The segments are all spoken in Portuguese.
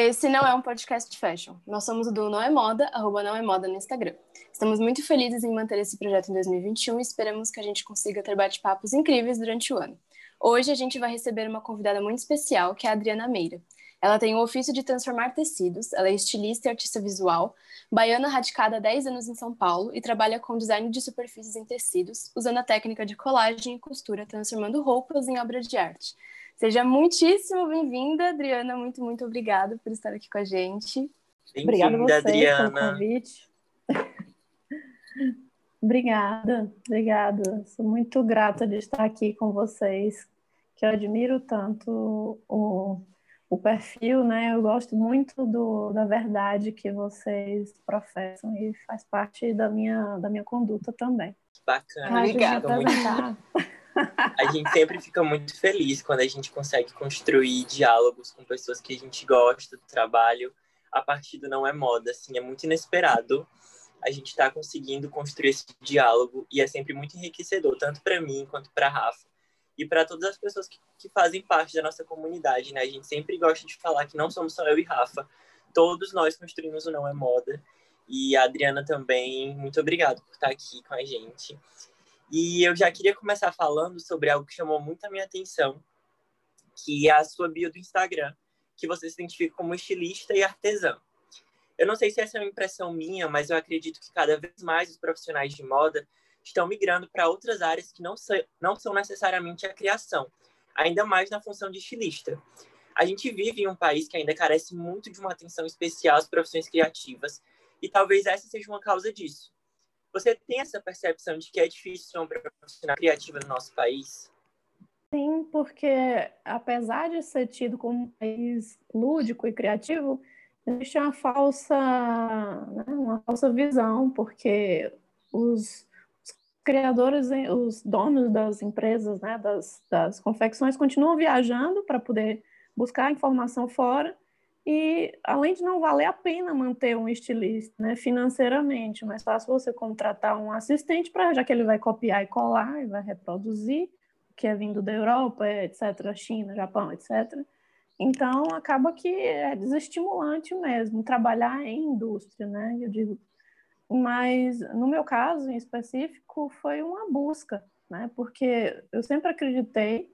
Esse não é um podcast fashion. Nós somos do Não é Moda, arroba Não é Moda no Instagram. Estamos muito felizes em manter esse projeto em 2021 e esperamos que a gente consiga ter bate-papos incríveis durante o ano. Hoje a gente vai receber uma convidada muito especial, que é a Adriana Meira. Ela tem o ofício de transformar tecidos, ela é estilista e artista visual, baiana radicada há 10 anos em São Paulo e trabalha com design de superfícies em tecidos, usando a técnica de colagem e costura, transformando roupas em obras de arte. Seja muitíssimo bem-vinda, Adriana. Muito, muito obrigada por estar aqui com a gente. Obrigada a você Adriana. pelo convite. obrigada, obrigada. Sou muito grata de estar aqui com vocês, que eu admiro tanto o o perfil, né? Eu gosto muito do, da verdade que vocês professam e faz parte da minha, da minha conduta também. Bacana, obrigada. Muito... A gente sempre fica muito feliz quando a gente consegue construir diálogos com pessoas que a gente gosta do trabalho a partir do não é moda, assim, é muito inesperado. A gente está conseguindo construir esse diálogo e é sempre muito enriquecedor, tanto para mim quanto para Rafa e para todas as pessoas que, que fazem parte da nossa comunidade, né? A gente sempre gosta de falar que não somos só eu e Rafa, todos nós construímos o Não é Moda. E a Adriana também, muito obrigado por estar aqui com a gente. E eu já queria começar falando sobre algo que chamou muito a minha atenção, que é a sua bio do Instagram, que você se identifica como estilista e artesã. Eu não sei se essa é uma impressão minha, mas eu acredito que cada vez mais os profissionais de moda estão migrando para outras áreas que não, não são necessariamente a criação, ainda mais na função de estilista. A gente vive em um país que ainda carece muito de uma atenção especial às profissões criativas, e talvez essa seja uma causa disso. Você tem essa percepção de que é difícil ser uma profissional criativa no nosso país? Sim, porque apesar de ser tido como um país lúdico e criativo, existe uma falsa, né, uma falsa visão, porque os criadores, os donos das empresas, né, das, das confecções, continuam viajando para poder buscar informação fora e, além de não valer a pena manter um estilista né, financeiramente, mais fácil você contratar um assistente, para já que ele vai copiar e colar e vai reproduzir, o que é vindo da Europa, etc., China, Japão, etc., então, acaba que é desestimulante mesmo trabalhar em indústria, né? Eu digo, mas no meu caso em específico foi uma busca, né? Porque eu sempre acreditei,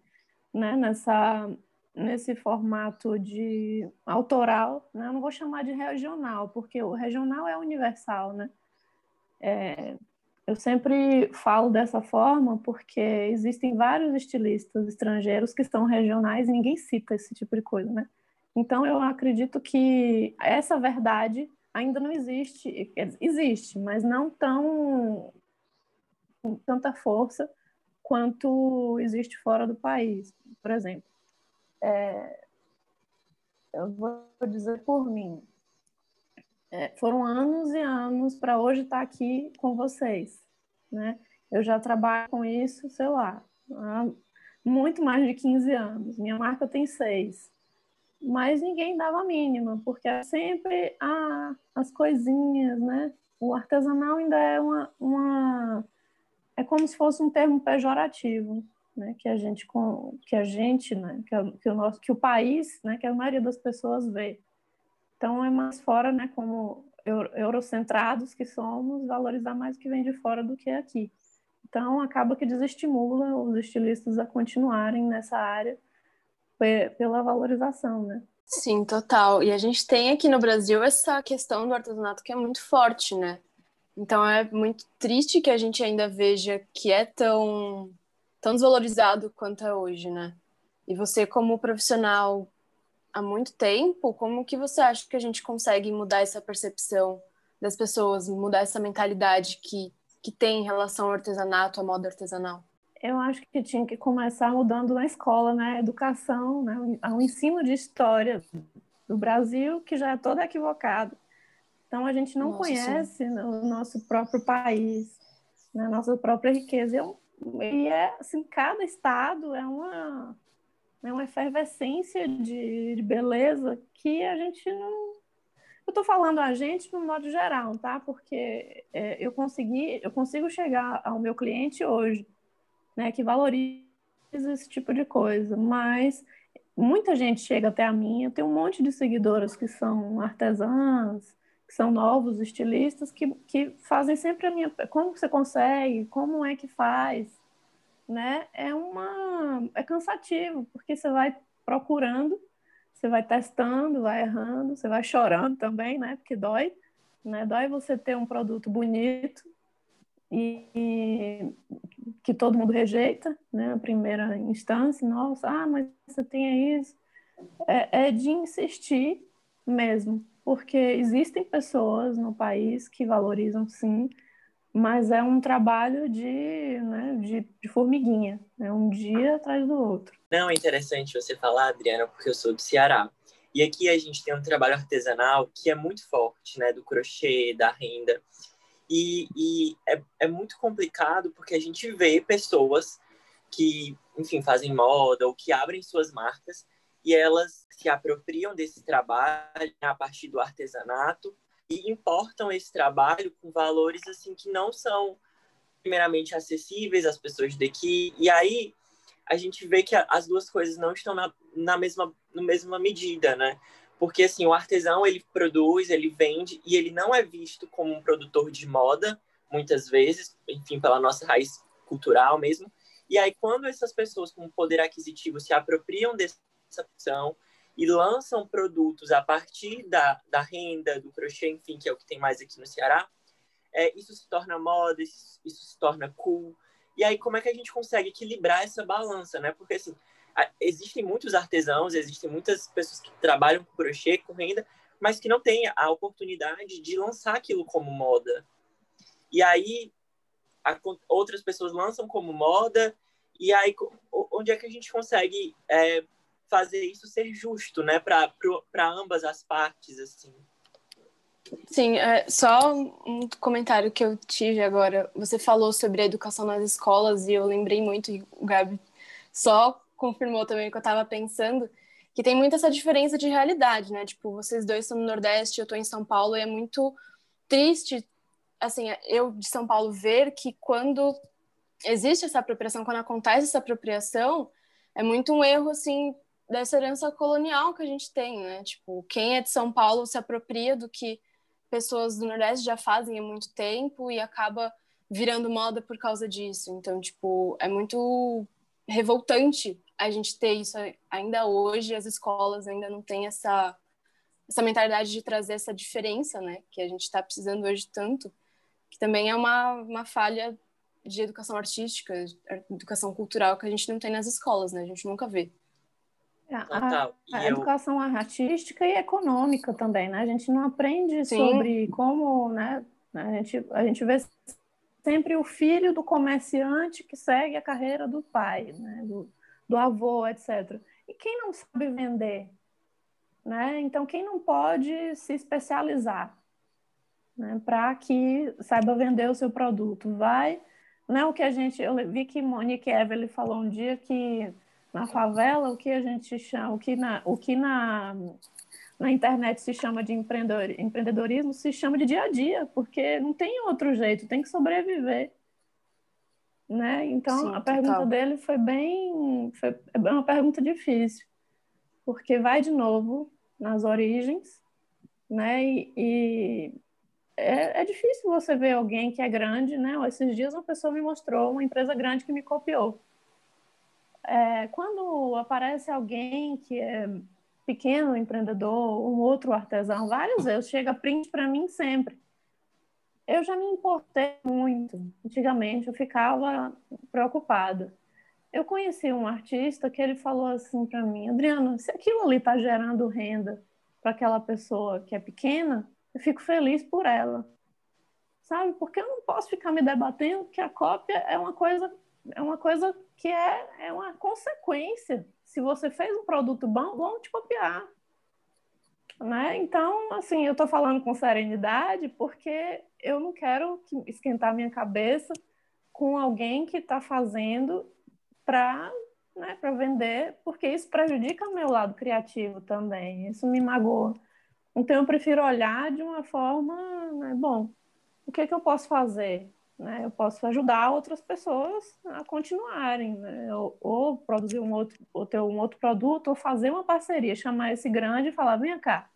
né, nessa nesse formato de autoral, né? Eu não vou chamar de regional, porque o regional é universal, né? É, eu sempre falo dessa forma porque existem vários estilistas estrangeiros que são regionais e ninguém cita esse tipo de coisa, né? Então eu acredito que essa verdade ainda não existe, existe, mas não tão com tanta força quanto existe fora do país. Por exemplo, é, eu vou dizer por mim, é, foram anos e anos para hoje estar aqui com vocês, né? Eu já trabalho com isso, sei lá, há muito mais de 15 anos. Minha marca tem seis mas ninguém dava a mínima, porque é sempre ah, as coisinhas, né? O artesanal ainda é uma, uma é como se fosse um termo pejorativo, né? Que a gente que a gente, né? Que, que o nosso que o país, né? Que a maioria das pessoas vê. Então é mais fora, né? Como eurocentrados que somos, valorizar mais o que vem de fora do que aqui. Então acaba que desestimula os estilistas a continuarem nessa área pela valorização, né? Sim, total. E a gente tem aqui no Brasil essa questão do artesanato que é muito forte, né? Então é muito triste que a gente ainda veja que é tão, tão desvalorizado quanto é hoje, né? E você, como profissional há muito tempo, como que você acha que a gente consegue mudar essa percepção das pessoas, mudar essa mentalidade que, que tem em relação ao artesanato, à moda artesanal? eu acho que tinha que começar mudando na escola, né? Educação, né? O ensino de história do Brasil, que já é todo equivocado. Então, a gente não Nossa, conhece sim. o nosso próprio país, né? a nossa própria riqueza. E é, assim, cada estado é uma, é uma efervescência de, de beleza que a gente não... Eu estou falando a gente no modo geral, tá? Porque é, eu consegui, eu consigo chegar ao meu cliente hoje né, que valoriza esse tipo de coisa, mas muita gente chega até a mim, eu tenho um monte de seguidoras que são artesãs, que são novos estilistas, que, que fazem sempre a minha... Como você consegue? Como é que faz? Né? É uma... É cansativo, porque você vai procurando, você vai testando, vai errando, você vai chorando também, né? Porque dói, né? Dói você ter um produto bonito e, e que todo mundo rejeita, né? Primeira instância, nossa, ah, mas você tem isso. É, é de insistir mesmo, porque existem pessoas no país que valorizam sim, mas é um trabalho de, né, de, de formiguinha, é um dia atrás do outro. Não, é interessante você falar, Adriana, porque eu sou do Ceará. E aqui a gente tem um trabalho artesanal que é muito forte, né? Do crochê, da renda. E, e é, é muito complicado porque a gente vê pessoas que, enfim, fazem moda ou que abrem suas marcas e elas se apropriam desse trabalho a partir do artesanato e importam esse trabalho com valores assim que não são primeiramente acessíveis às pessoas daqui. E aí a gente vê que as duas coisas não estão na, na mesma na mesma medida né? Porque assim o artesão ele produz ele vende e ele não é visto como um produtor de moda muitas vezes enfim pela nossa raiz cultural mesmo. E aí quando essas pessoas com poder aquisitivo se apropriam desse opção e lançam produtos a partir da, da renda, do crochê, enfim, que é o que tem mais aqui no Ceará, é, isso se torna moda, isso, isso, se torna cool. E aí, como é que a gente consegue equilibrar essa balança, né? Porque, assim, existem muitos artesãos, existem muitas pessoas que trabalham com crochê, com renda, mas que não têm a oportunidade de lançar aquilo como moda. E aí, a, outras pessoas lançam como moda, e aí, onde é que a gente consegue é, fazer isso ser justo, né, para ambas as partes, assim. Sim, é, só um comentário que eu tive agora. Você falou sobre a educação nas escolas e eu lembrei muito, e o Gabi só confirmou também o que eu estava pensando, que tem muito essa diferença de realidade, né? Tipo, vocês dois estão no Nordeste, eu estou em São Paulo, e é muito triste, assim, eu de São Paulo ver que quando existe essa apropriação, quando acontece essa apropriação, é muito um erro, assim, dessa herança colonial que a gente tem, né? Tipo, quem é de São Paulo se apropria do que pessoas do Nordeste já fazem há muito tempo e acaba virando moda por causa disso. Então, tipo, é muito revoltante a gente ter isso ainda hoje, as escolas ainda não têm essa essa mentalidade de trazer essa diferença, né, que a gente está precisando hoje tanto, que também é uma, uma falha de educação artística, educação cultural que a gente não tem nas escolas, né, a gente nunca vê. A, a educação artística e econômica também, né? A gente não aprende Sim. sobre como, né? A gente, a gente vê sempre o filho do comerciante que segue a carreira do pai, né? do, do avô, etc. E quem não sabe vender? Né? Então, quem não pode se especializar né? para que saiba vender o seu produto? Vai, né? O que a gente, eu vi que Monique Evelyn falou um dia que na favela, o que a gente chama, o que na, o que na, na internet se chama de empreendedor, empreendedorismo, se chama de dia a dia, porque não tem outro jeito, tem que sobreviver. Né? Então, Sim, a pergunta total. dele foi bem. Foi é uma pergunta difícil, porque vai de novo nas origens, né? E, e é, é, difícil você ver alguém que é grande, né? Esses dias uma pessoa me mostrou uma empresa grande que me copiou é, quando aparece alguém que é pequeno empreendedor, um outro artesão, várias vezes, chega print para mim sempre. Eu já me importei muito. Antigamente eu ficava preocupada. Eu conheci um artista que ele falou assim para mim, Adriana, se aquilo ali está gerando renda para aquela pessoa que é pequena, eu fico feliz por ela. Sabe? Porque eu não posso ficar me debatendo que a cópia é uma coisa é uma coisa que é, é uma consequência. Se você fez um produto bom, vão te copiar. Né? Então, assim, eu estou falando com serenidade porque eu não quero esquentar minha cabeça com alguém que está fazendo para né, vender, porque isso prejudica o meu lado criativo também. Isso me magoa. Então, eu prefiro olhar de uma forma, né, bom, o que, é que eu posso fazer? Né, eu posso ajudar outras pessoas a continuarem, né, ou, ou, produzir um outro, ou ter um outro produto, ou fazer uma parceria, chamar esse grande e falar, vem cá,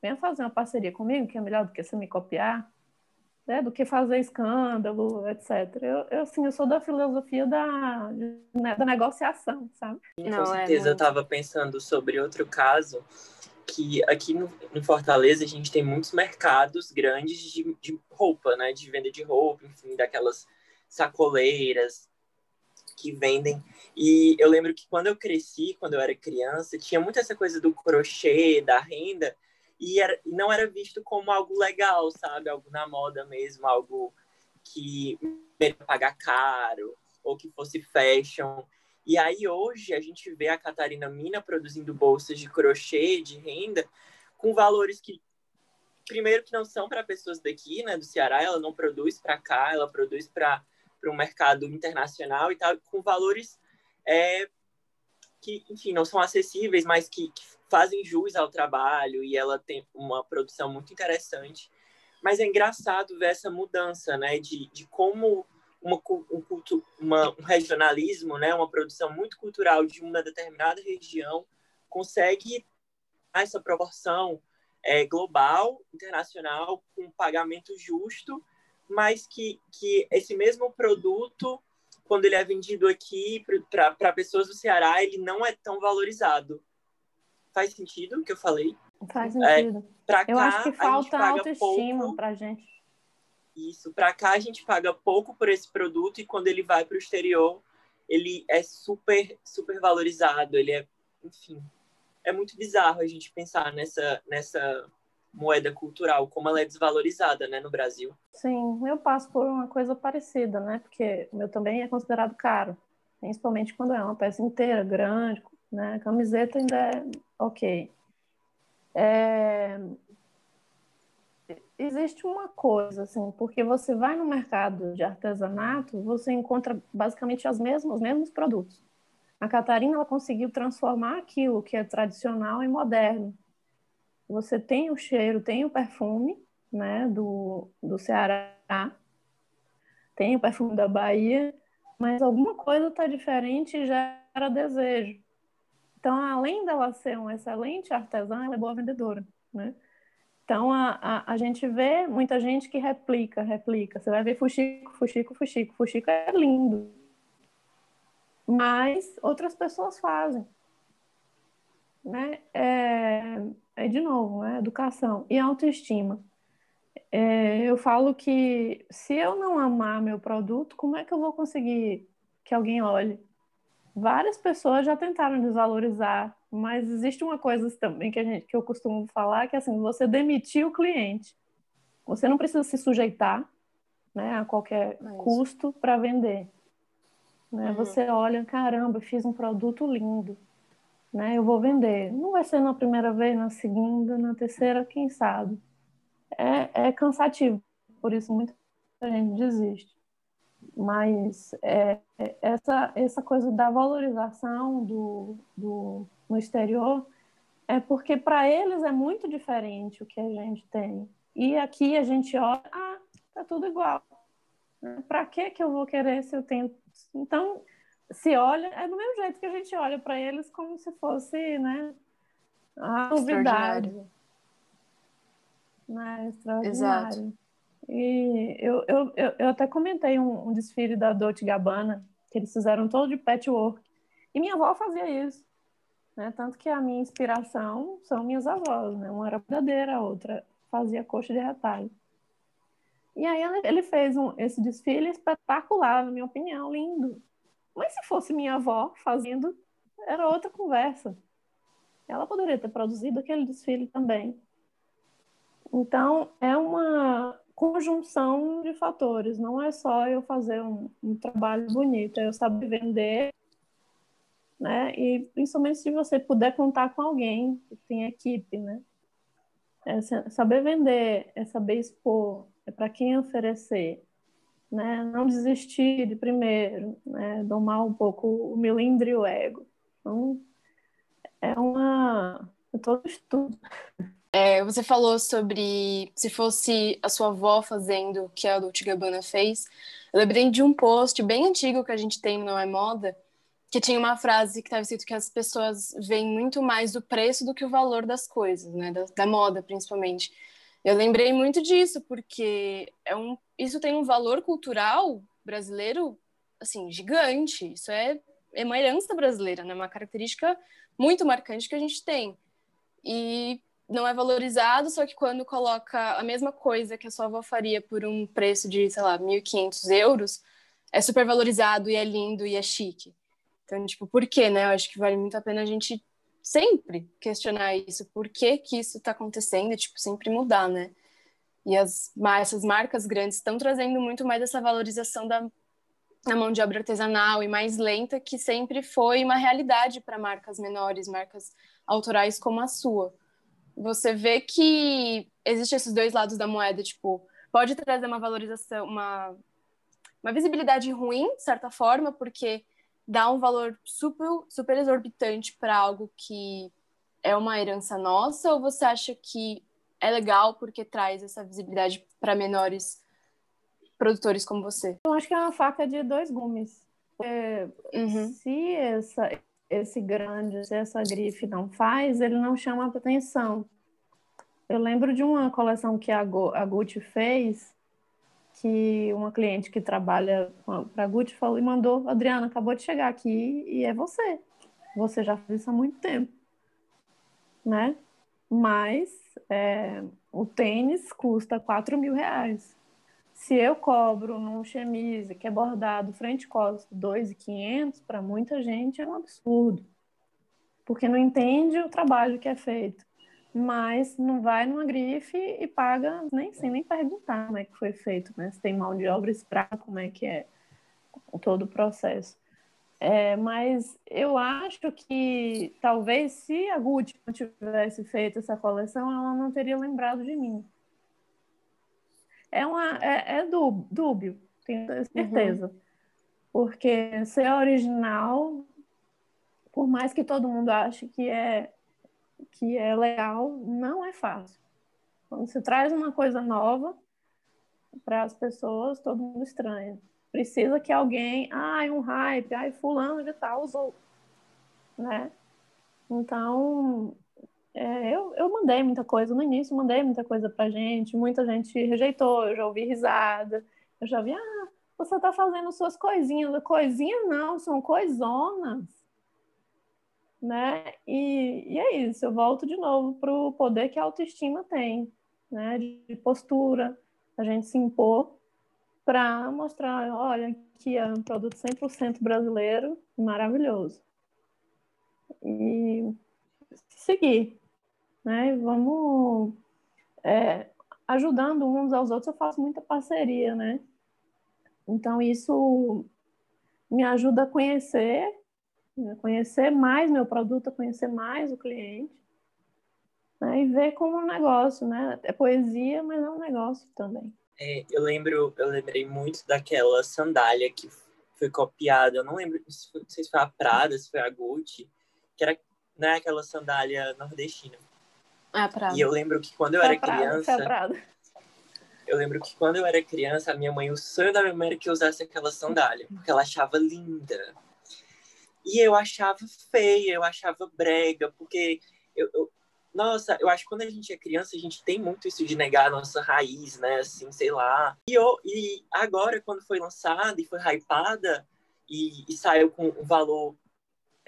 venha fazer uma parceria comigo, que é melhor do que você me copiar, né, do que fazer escândalo, etc. Eu, eu, assim, eu sou da filosofia da, né, da negociação, sabe? Com Não, é certeza, é, eu estava pensando sobre outro caso, que aqui no, no, Fortaleza a gente tem muitos mercados grandes de, de roupa, né? De venda de roupa, enfim, daquelas sacoleiras que vendem. E eu lembro que quando eu cresci, quando eu era criança, tinha muito essa coisa do crochê, da renda, e era, não era visto como algo legal, sabe? Algo na moda mesmo, algo que pagar caro, ou que fosse fashion. E aí hoje a gente vê a Catarina Mina produzindo bolsas de crochê, de renda, com valores que primeiro que não são para pessoas daqui, né, do Ceará, ela não produz para cá, ela produz para para mercado internacional e tal, com valores é, que, enfim, não são acessíveis, mas que, que fazem jus ao trabalho e ela tem uma produção muito interessante. Mas é engraçado ver essa mudança, né, de, de como uma, um, culto, uma, um regionalismo, né, uma produção muito cultural de uma determinada região, consegue essa proporção é, global, internacional, com pagamento justo, mas que, que esse mesmo produto, quando ele é vendido aqui para pessoas do Ceará, ele não é tão valorizado. Faz sentido o que eu falei? Faz sentido. É, eu cá, acho que falta autoestima para gente. Isso. Para cá a gente paga pouco por esse produto e quando ele vai para o exterior, ele é super, super valorizado. Ele é, enfim, é muito bizarro a gente pensar nessa, nessa moeda cultural, como ela é desvalorizada, né, no Brasil. Sim, eu passo por uma coisa parecida, né, porque o meu também é considerado caro, principalmente quando é uma peça inteira, grande, né, camiseta ainda é ok. É, existe uma coisa, assim, porque você vai no mercado de artesanato, você encontra basicamente as mesmas, os mesmos produtos. A Catarina ela conseguiu transformar aquilo que é tradicional em moderno. Você tem o cheiro, tem o perfume, né, do, do Ceará, tem o perfume da Bahia, mas alguma coisa está diferente e gera desejo. Então, além dela ser uma excelente artesã, ela é boa vendedora, né? Então, a, a, a, gente vê muita gente que replica, replica. Você vai ver fuxico, fuxico, fuxico. Fuxico é lindo. Mas outras pessoas fazem. Né? É, é de novo, é educação e autoestima. É, eu falo que se eu não amar meu produto, como é que eu vou conseguir que alguém olhe? Várias pessoas já tentaram desvalorizar mas existe uma coisa também que, a gente, que eu costumo falar, que é assim, você demitir o cliente. Você não precisa se sujeitar né, a qualquer é custo para vender. Né? Uhum. Você olha, caramba, fiz um produto lindo, né? eu vou vender. Não vai ser na primeira vez, na segunda, na terceira, quem sabe. É, é cansativo, por isso muita gente desiste. Mas é, é essa, essa coisa da valorização do, do no exterior, é porque para eles é muito diferente o que a gente tem. E aqui a gente olha, ah, tá tudo igual. Para que que eu vou querer se eu tenho? Então, se olha, é do mesmo jeito que a gente olha para eles como se fosse, né, a novidade. Né, extraordinário. Exato. E eu, eu, eu, até comentei um, um desfile da Dolce Gabbana, que eles fizeram todo de patchwork. E minha avó fazia isso. Né? Tanto que a minha inspiração são minhas avós, né? Uma era verdadeira, a outra fazia coxa de retalho. E aí ele fez um, esse desfile espetacular, na minha opinião, lindo. Mas se fosse minha avó fazendo, era outra conversa. Ela poderia ter produzido aquele desfile também. Então, é uma conjunção de fatores. Não é só eu fazer um, um trabalho bonito, é eu saber vender né? E principalmente se você puder contar com alguém que tem equipe, né? É saber vender, é saber expor, é para quem oferecer, né? Não desistir de primeiro, né? Domar um pouco o melindre e o ego. Então, é uma é todo estudo. É, você falou sobre se fosse a sua avó fazendo o que a Dolce Gabbana fez. Eu lembrei de um post bem antigo que a gente tem no Não é Moda, que tinha uma frase que estava escrito que as pessoas veem muito mais o preço do que o valor das coisas, né? Da, da moda, principalmente. Eu lembrei muito disso, porque é um, isso tem um valor cultural brasileiro, assim, gigante. Isso é, é uma herança brasileira, né? Uma característica muito marcante que a gente tem. E não é valorizado, só que quando coloca a mesma coisa que a sua avó faria por um preço de, sei lá, 1.500 euros, é super valorizado e é lindo e é chique. Então, tipo, por quê, né? Eu acho que vale muito a pena a gente sempre questionar isso. Por que que isso está acontecendo? E, tipo, sempre mudar, né? E as, essas marcas grandes estão trazendo muito mais essa valorização da, da mão de obra artesanal e mais lenta, que sempre foi uma realidade para marcas menores, marcas autorais como a sua. Você vê que existe esses dois lados da moeda, tipo, pode trazer uma valorização, uma, uma visibilidade ruim, de certa forma, porque dá um valor super, super exorbitante para algo que é uma herança nossa, ou você acha que é legal porque traz essa visibilidade para menores produtores como você? Eu acho que é uma faca de dois gumes. É, uhum. Se essa, esse grande, essa grife não faz, ele não chama atenção. Eu lembro de uma coleção que a, a Gucci fez, que uma cliente que trabalha para a Gucci falou e mandou, Adriana, acabou de chegar aqui e é você. Você já fez isso há muito tempo, né? Mas é, o tênis custa 4 mil reais. Se eu cobro num chemise que é bordado frente e costa 2.500, para muita gente é um absurdo. Porque não entende o trabalho que é feito mas não vai numa grife e paga nem sem nem perguntar como é que foi feito, né? Se tem mão de obra escrava, como é que é todo o processo. É, mas eu acho que talvez se a Gucci não tivesse feito essa coleção, ela não teria lembrado de mim. É, uma, é, é dúbio, tenho certeza. Uhum. Porque ser original, por mais que todo mundo ache que é que é legal, não é fácil. Quando você traz uma coisa nova para as pessoas, todo mundo estranha. Precisa que alguém, ai, um hype, ai, fulano de tal usou, né? Então, é, eu, eu mandei muita coisa no início, mandei muita coisa pra gente, muita gente rejeitou, eu já ouvi risada, eu já vi, ah, você tá fazendo suas coisinhas, coisinha não, são coisonas né? E, e é isso, eu volto de novo para o poder que a autoestima tem, né? De postura, a gente se impor para mostrar, olha, que é um produto 100% brasileiro, maravilhoso. E seguir, né? Vamos é, ajudando uns aos outros, eu faço muita parceria, né? Então isso me ajuda a conhecer né? conhecer mais meu produto, conhecer mais o cliente né? e ver como um negócio, né? É poesia, mas é um negócio também. É, eu lembro, eu lembrei muito daquela sandália que foi copiada. Eu não lembro se foi, se foi a Prada, se foi a Gucci, que era né, aquela sandália nordestina. Ah, Prada. E eu lembro que quando eu era Prada, criança, eu lembro que quando eu era criança, a minha mãe, o sonho da minha mãe era que eu usasse aquela sandália, porque ela achava linda. E eu achava feia, eu achava brega, porque eu, eu, nossa, eu acho que quando a gente é criança, a gente tem muito isso de negar a nossa raiz, né? Assim, sei lá. E, eu, e agora, quando foi lançada e foi hypada e, e saiu com um valor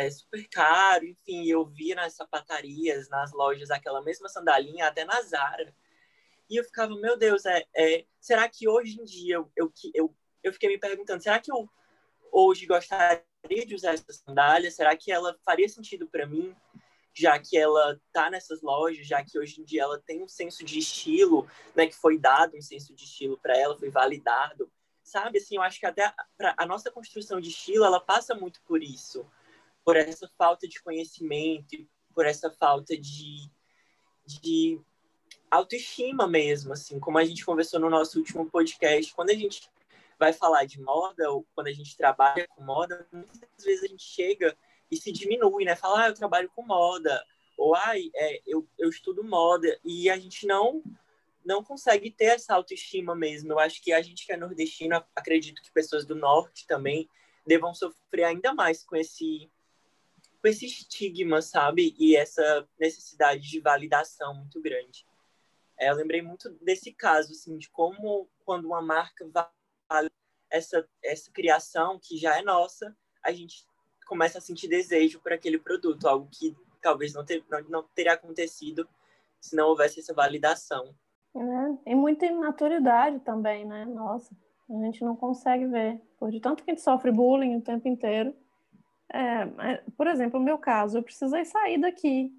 é, super caro, enfim, eu via nas sapatarias, nas lojas, aquela mesma sandalinha, até na Zara. E eu ficava, meu Deus, é, é será que hoje em dia eu, eu, eu, eu fiquei me perguntando, será que eu hoje gostaria de usar essa sandália? Será que ela faria sentido para mim, já que ela tá nessas lojas, já que hoje em dia ela tem um senso de estilo, né, que foi dado um senso de estilo para ela, foi validado, sabe? Assim, eu acho que até a, a nossa construção de estilo, ela passa muito por isso, por essa falta de conhecimento, por essa falta de, de autoestima mesmo, assim, como a gente conversou no nosso último podcast, quando a gente vai falar de moda, ou quando a gente trabalha com moda, muitas vezes a gente chega e se diminui, né? Fala, ah, eu trabalho com moda. ou ai, é, eu, eu estudo moda, e a gente não não consegue ter essa autoestima mesmo. Eu acho que a gente que é nordestino, acredito que pessoas do norte também devam sofrer ainda mais com esse com esse estigma, sabe? E essa necessidade de validação muito grande. É, eu lembrei muito desse caso, assim, de como quando uma marca vale essa, essa criação que já é nossa, a gente começa a sentir desejo por aquele produto, algo que talvez não, ter, não, não teria acontecido se não houvesse essa validação. É, e muita imaturidade também, né? Nossa, a gente não consegue ver. Por de tanto que a gente sofre bullying o tempo inteiro. É, por exemplo, no meu caso, eu precisei sair daqui.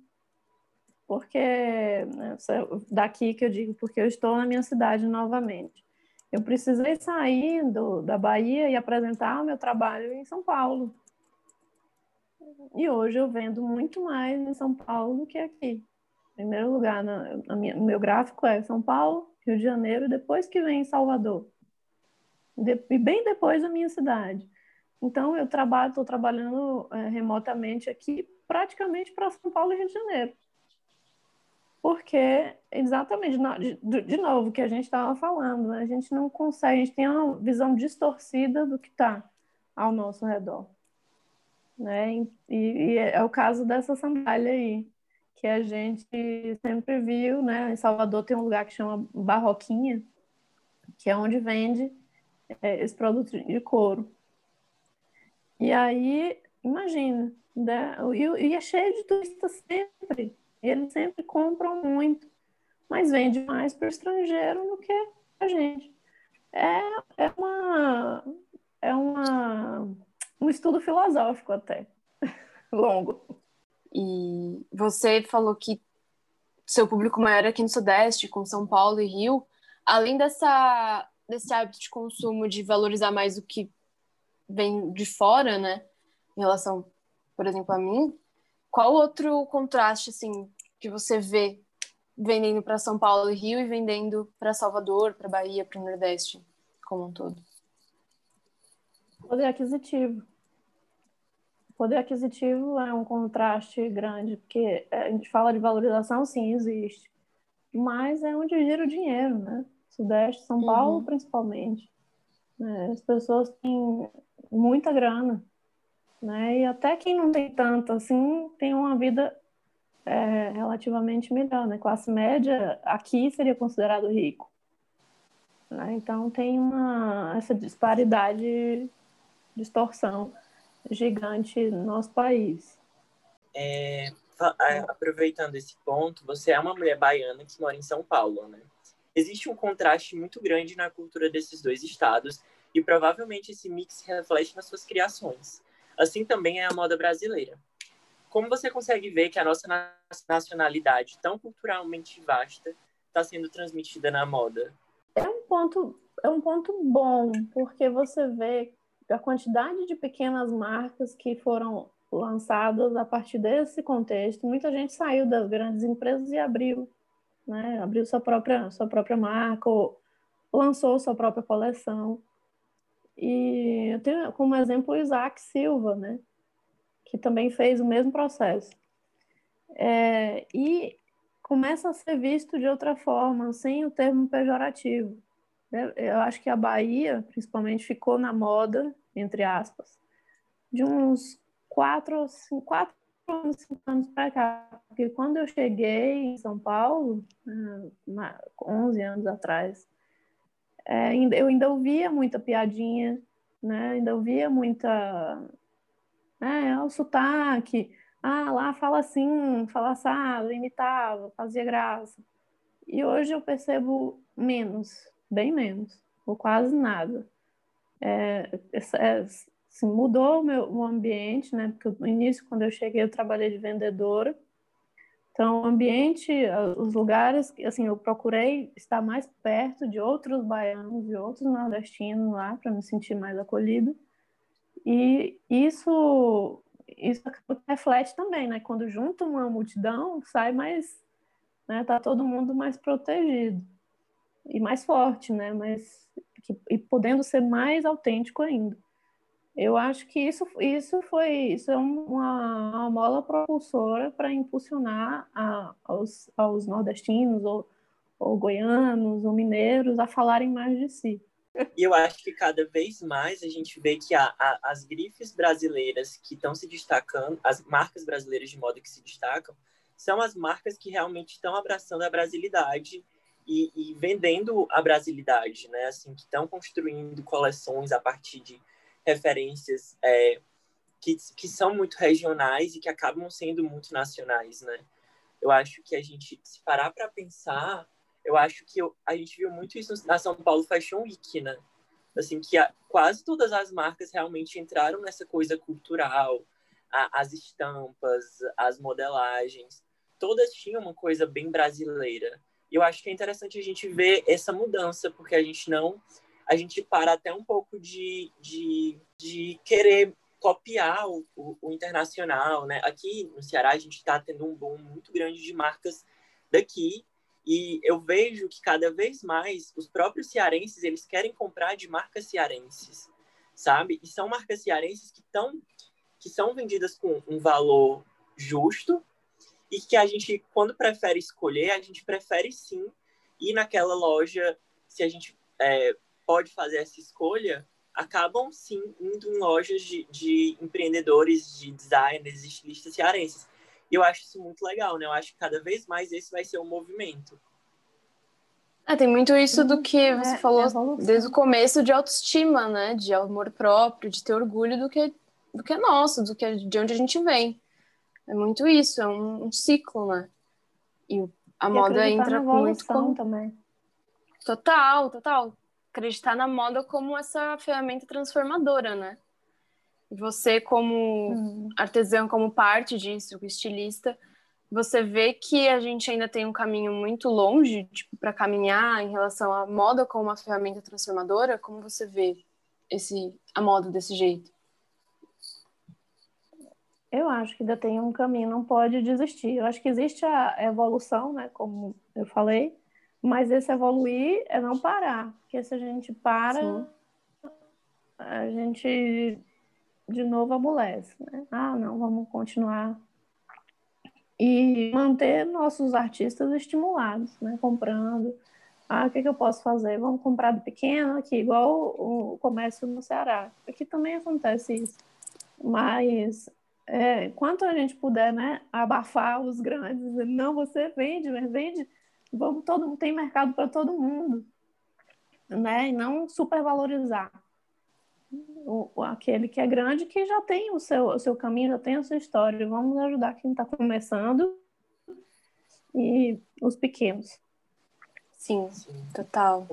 Porque, né, daqui que eu digo, porque eu estou na minha cidade novamente. Eu precisei sair do, da Bahia e apresentar o meu trabalho em São Paulo. E hoje eu vendo muito mais em São Paulo do que aqui. Em primeiro lugar, na, na minha, no meu gráfico é São Paulo, Rio de Janeiro, depois que vem Salvador. De, e bem depois da minha cidade. Então, eu trabalho, estou trabalhando é, remotamente aqui, praticamente para São Paulo e Rio de Janeiro. Porque, exatamente, de, de novo, o que a gente estava falando, né? a gente não consegue, a gente tem uma visão distorcida do que está ao nosso redor. Né? E, e, é o caso dessa sandália aí que a gente sempre viu, né? Em Salvador tem um lugar que chama Barroquinha, que é onde vende é, esse produto de couro. E aí, imagina, né? e, e é cheio de turistas sempre. Eles sempre compram muito, mas vende mais para o estrangeiro do que a gente. É, é uma é uma um estudo filosófico até longo. E você falou que seu público maior é aqui no Sudeste, com São Paulo e Rio. Além dessa, desse hábito de consumo, de valorizar mais o que vem de fora, né? Em relação, por exemplo, a mim, qual outro contraste, assim, que você vê vendendo para São Paulo e Rio e vendendo para Salvador, para Bahia, para o Nordeste como um todo? Poder aquisitivo poder aquisitivo é um contraste grande, porque a gente fala de valorização, sim, existe, mas é onde gira o dinheiro, né? Sudeste, São Paulo, uhum. principalmente. Né? As pessoas têm muita grana, né? E até quem não tem tanto, assim, tem uma vida é, relativamente melhor, né? Classe média aqui seria considerado rico. Né? Então tem uma essa disparidade, distorção gigante no nosso país. É, aproveitando esse ponto, você é uma mulher baiana que mora em São Paulo, né? Existe um contraste muito grande na cultura desses dois estados e provavelmente esse mix reflete nas suas criações. Assim também é a moda brasileira. Como você consegue ver que a nossa nacionalidade, tão culturalmente vasta, está sendo transmitida na moda? É um ponto, é um ponto bom, porque você vê a quantidade de pequenas marcas que foram lançadas a partir desse contexto. Muita gente saiu das grandes empresas e abriu, né? abriu sua própria, sua própria marca ou lançou sua própria coleção. E eu tenho como exemplo o Isaac Silva, né? que também fez o mesmo processo. É, e começa a ser visto de outra forma, sem o termo pejorativo. Eu acho que a Bahia, principalmente, ficou na moda, entre aspas, de uns quatro, cinco, quatro anos, cinco anos para cá. Porque quando eu cheguei em São Paulo, 11 anos atrás, é, eu ainda ouvia muita piadinha, né? ainda ouvia muita. É, o sotaque. Ah, lá fala assim, fala assado, imitava, fazia graça. E hoje eu percebo menos bem menos, ou quase nada. É, é, assim, mudou o meu o ambiente, né? Porque no início, quando eu cheguei, eu trabalhei de vendedora. Então, o ambiente, os lugares, assim, eu procurei estar mais perto de outros baianos e outros nordestinos lá para me sentir mais acolhido. E isso isso reflete também, né? Quando junta uma multidão, sai mais, né? Tá todo mundo mais protegido e mais forte, né? Mas e podendo ser mais autêntico ainda. Eu acho que isso, isso foi isso é uma, uma mola propulsora para impulsionar a, aos, aos nordestinos ou, ou goianos ou mineiros a falarem mais de si. E eu acho que cada vez mais a gente vê que a, a, as grifes brasileiras que estão se destacando, as marcas brasileiras de moda que se destacam, são as marcas que realmente estão abraçando a brasilidade e, e vendendo a brasilidade, né? Assim, que estão construindo coleções a partir de referências é, que, que são muito regionais e que acabam sendo muito nacionais, né? Eu acho que a gente, se parar para pensar, eu acho que eu, a gente viu muito isso na São Paulo Fashion Week, né? Assim, que a, quase todas as marcas realmente entraram nessa coisa cultural, a, as estampas, as modelagens, todas tinham uma coisa bem brasileira. E eu acho que é interessante a gente ver essa mudança, porque a gente não a gente para até um pouco de, de, de querer copiar o, o, o, internacional, né? Aqui no Ceará a gente está tendo um boom muito grande de marcas daqui e eu vejo que cada vez mais os próprios cearenses eles querem comprar de marcas cearenses, sabe? E são marcas cearenses que estão que são vendidas com um valor justo e que a gente quando prefere escolher a gente prefere sim ir naquela loja se a gente é, pode fazer essa escolha, acabam sim indo em lojas de, de empreendedores, de designers, estilistas cearenses. E eu acho isso muito legal, né? Eu acho que cada vez mais esse vai ser o um movimento. É, tem muito isso do que é, você é, falou é desde o começo de autoestima, né? De amor próprio, de ter orgulho do que, do que é nosso, do que é de onde a gente vem. É muito isso, é um, um ciclo, né? E a e moda entra muito com... também. Total, total acreditar na moda como essa ferramenta transformadora, né? Você, como hum. artesão, como parte disso, estilista, você vê que a gente ainda tem um caminho muito longe tipo, para caminhar em relação à moda como uma ferramenta transformadora? Como você vê esse, a moda desse jeito? Eu acho que ainda tem um caminho, não pode desistir. Eu acho que existe a evolução, né, como eu falei, mas esse evoluir é não parar. Porque se a gente para, Sim. a gente de novo amolece. Né? Ah, não, vamos continuar. E manter nossos artistas estimulados, né? comprando. Ah, o que, que eu posso fazer? Vamos comprar do pequeno aqui, igual o comércio no Ceará. Aqui também acontece isso. Mas é, quanto a gente puder né, abafar os grandes, não, você vende, mas vende vamos todo tem mercado para todo mundo, né? E não supervalorizar o, aquele que é grande que já tem o seu, o seu caminho, já tem a sua história. Vamos ajudar quem está começando e os pequenos. Sim, Sim, total.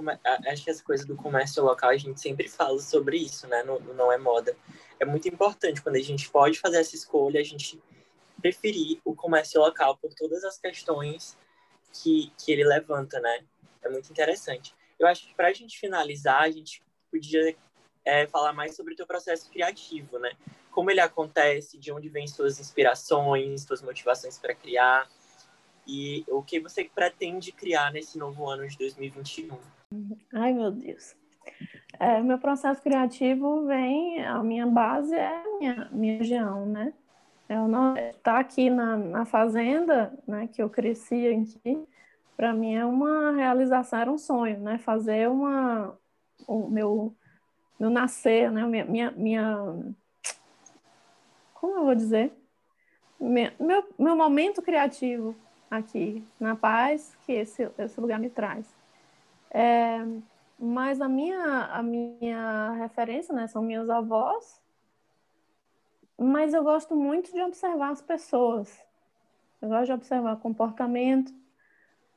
Acho que essa coisa do comércio local, a gente sempre fala sobre isso, né? No, no Não é Moda. É muito importante quando a gente pode fazer essa escolha, a gente preferir o comércio local por todas as questões que, que ele levanta, né? É muito interessante. Eu acho que para a gente finalizar, a gente podia é, falar mais sobre o teu processo criativo, né? Como ele acontece, de onde vêm suas inspirações, suas motivações para criar e o que você pretende criar nesse novo ano de 2021. Ai, meu Deus. É, meu processo criativo vem, a minha base é minha, minha região, né? Não tá aqui na, na fazenda, né, que eu cresci aqui, para mim é uma realização, era um sonho, né, fazer uma o meu meu nascer, né, minha, minha, minha como eu vou dizer, meu, meu, meu momento criativo aqui na paz que esse, esse lugar me traz. É, mas a minha a minha referência, né, são minhas avós mas eu gosto muito de observar as pessoas. Eu gosto de observar comportamento,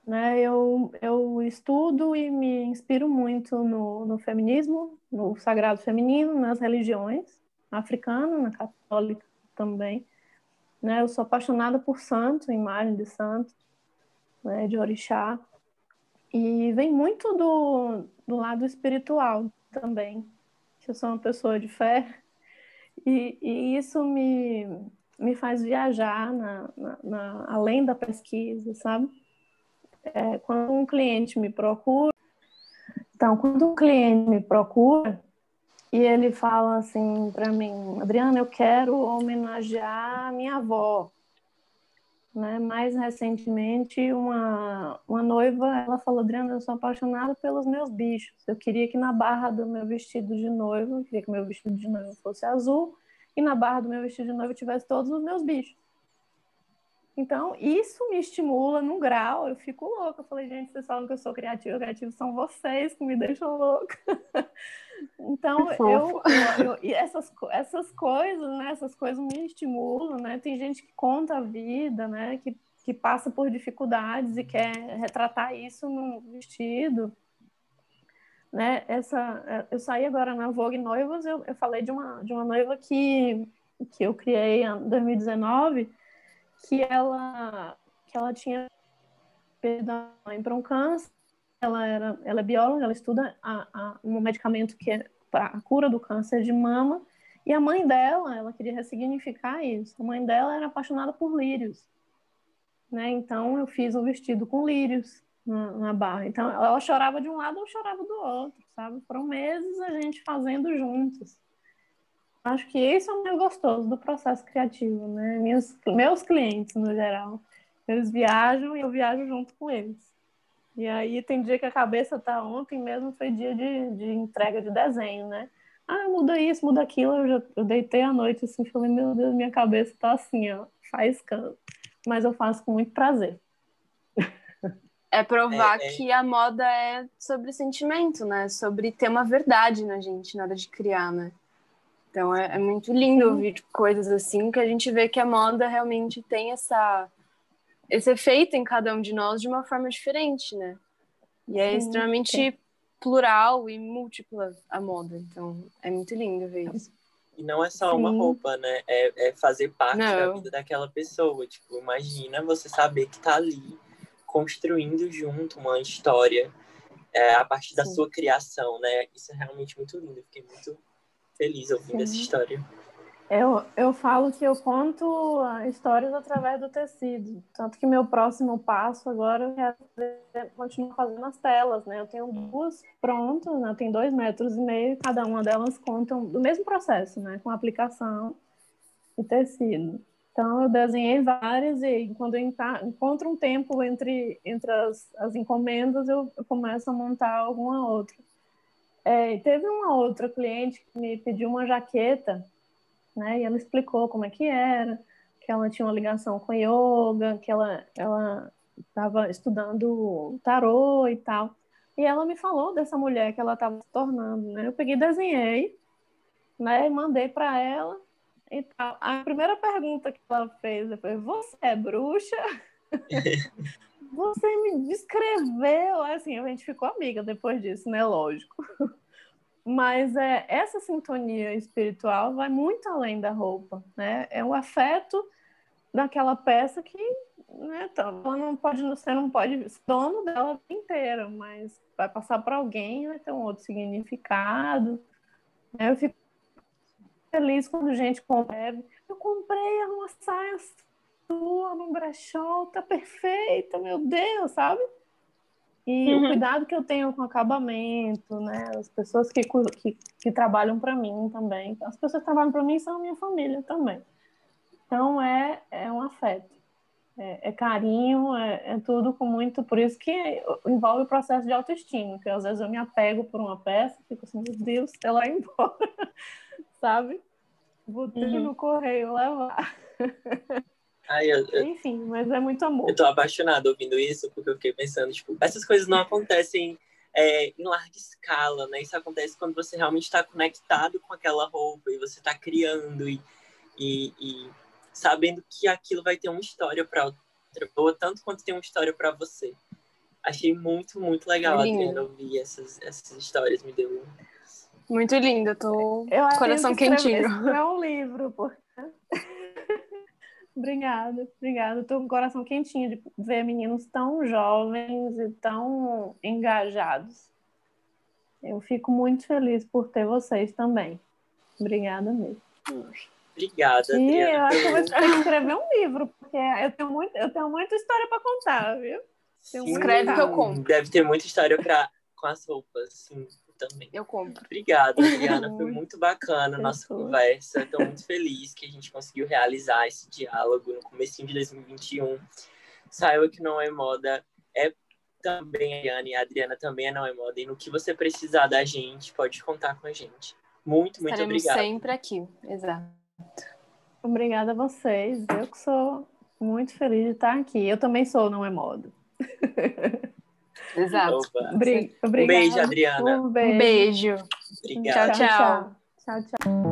né? Eu, eu estudo e me inspiro muito no, no feminismo, no sagrado feminino, nas religiões africanas, na católica também. Né? Eu sou apaixonada por santo, imagem de santo, né? de orixá. E vem muito do, do lado espiritual também. Eu sou uma pessoa de fé, e, e isso me, me faz viajar na, na, na, além da pesquisa, sabe? É, quando um cliente me procura, então, quando um cliente me procura, e ele fala assim para mim, Adriana, eu quero homenagear minha avó. Né? Mais recentemente, uma, uma noiva, ela falou, Adriana, eu sou apaixonada pelos meus bichos. Eu queria que na barra do meu vestido de noiva, eu queria que meu vestido de noiva fosse azul, e na barra do meu vestido de noiva tivesse todos os meus bichos. Então, isso me estimula num grau, eu fico louca. Eu falei, gente, vocês falam que eu sou criativa, criativos são vocês que me deixam louca. então, eu, eu, e essas, essas coisas, né, essas coisas me estimulam, né? Tem gente que conta a vida, né, que, que passa por dificuldades e quer retratar isso num vestido. Né, essa, eu saí agora na Vogue Noivas, eu, eu falei de uma, de uma noiva que, que eu criei em 2019, que ela, que ela tinha perdido a mãe para um câncer. Ela, era, ela é bióloga, ela estuda a, a, um medicamento que é para a cura do câncer de mama. E a mãe dela, ela queria ressignificar isso. A mãe dela era apaixonada por lírios. Né? Então, eu fiz um vestido com lírios na, na barra. Então, ela chorava de um lado, eu chorava do outro, sabe? Foram meses a gente fazendo juntos. Acho que isso é o mais gostoso do processo criativo, né? Meus, meus clientes, no geral, eles viajam e eu viajo junto com eles. E aí tem dia que a cabeça tá ontem mesmo foi dia de, de entrega de desenho, né? Ah, muda isso, muda aquilo. Eu, já, eu deitei à noite assim, falei, meu Deus, minha cabeça tá assim, ó, faiscando. Mas eu faço com muito prazer. É provar é, é... que a moda é sobre sentimento, né? Sobre ter uma verdade na gente na hora de criar, né? Então é, é muito lindo ouvir coisas assim, que a gente vê que a moda realmente tem essa, esse efeito em cada um de nós de uma forma diferente, né? E é Sim, extremamente plural e múltipla a moda. Então é muito lindo ver isso. E não é só Sim. uma roupa, né? É, é fazer parte não. da vida daquela pessoa. Tipo, imagina você saber que tá ali construindo junto uma história é, a partir da Sim. sua criação, né? Isso é realmente muito lindo. Eu fiquei muito feliz ouvindo Sim. essa história. Eu, eu falo que eu conto histórias através do tecido. Tanto que meu próximo passo agora fazer, continuar fazendo as telas, né? Eu tenho duas prontas, né? Tenho dois metros e meio, cada uma delas contam do mesmo processo, né? Com aplicação e tecido. Então eu desenhei várias e quando eu encontro um tempo entre, entre as, as encomendas, eu, eu começo a montar alguma outra. É, teve uma outra cliente que me pediu uma jaqueta, né? E ela explicou como é que era, que ela tinha uma ligação com yoga, que ela ela estava estudando tarô e tal. E ela me falou dessa mulher que ela estava se tornando, né? Eu peguei, desenhei, né? E mandei para ela e tal. A primeira pergunta que ela fez foi: "Você é bruxa?" Você me descreveu, assim, a gente ficou amiga depois disso, né? Lógico. Mas é, essa sintonia espiritual vai muito além da roupa, né? É o afeto daquela peça que, né? Então, ela não pode, você não pode ser dono dela inteira, mas vai passar para alguém, vai ter um outro significado. Né? Eu fico feliz quando gente compra. Eu comprei uma saia sua no brechó, tá perfeita, meu Deus, sabe? E uhum. o cuidado que eu tenho com acabamento, né? As pessoas que, que, que trabalham para mim também. As pessoas que trabalham para mim são minha família também. Então é, é um afeto. É, é carinho, é, é, tudo com muito. Por isso que envolve o processo de autoestima, que às vezes eu me apego por uma peça, fico assim, meu Deus, ela vai embora, sabe? Vou ter uhum. no correio levar. Ai, eu, eu, Enfim, mas é muito amor. Eu tô apaixonado ouvindo isso, porque eu fiquei pensando, tipo, essas coisas não acontecem é, em larga escala, né? Isso acontece quando você realmente está conectado com aquela roupa e você está criando e, e, e, sabendo que aquilo vai ter uma história para outra pessoa, tanto quanto tem uma história para você. Achei muito, muito legal, Adriana, ouvir essas, essas histórias, me deu... Muito lindo, tô eu coração quentinho. É um livro, porque Obrigada, obrigada. Estou com o coração quentinho de ver meninos tão jovens e tão engajados. Eu fico muito feliz por ter vocês também. Obrigada mesmo. Obrigada. E eu acho que eu vou escrever um livro, porque eu tenho, muito, eu tenho muita história para contar, viu? Sim, Escreve que eu conto. Deve ter muita história pra, com as roupas, sim. Também. Eu compro. Obrigado, Adriana. Foi muito bacana a nossa conversa. Estou muito feliz que a gente conseguiu realizar esse diálogo no começo de 2021. Saiba que não é moda, é também a Adriana e a Adriana também é não é moda. E no que você precisar da gente, pode contar com a gente. Muito, muito Estaremos obrigado. sempre aqui, exato. Obrigada a vocês. Eu que sou muito feliz de estar aqui. Eu também sou não é moda. Exato. Obrigada. Um beijo, Adriana. Um beijo. Um beijo. Obrigado. tchau. tchau. tchau, tchau.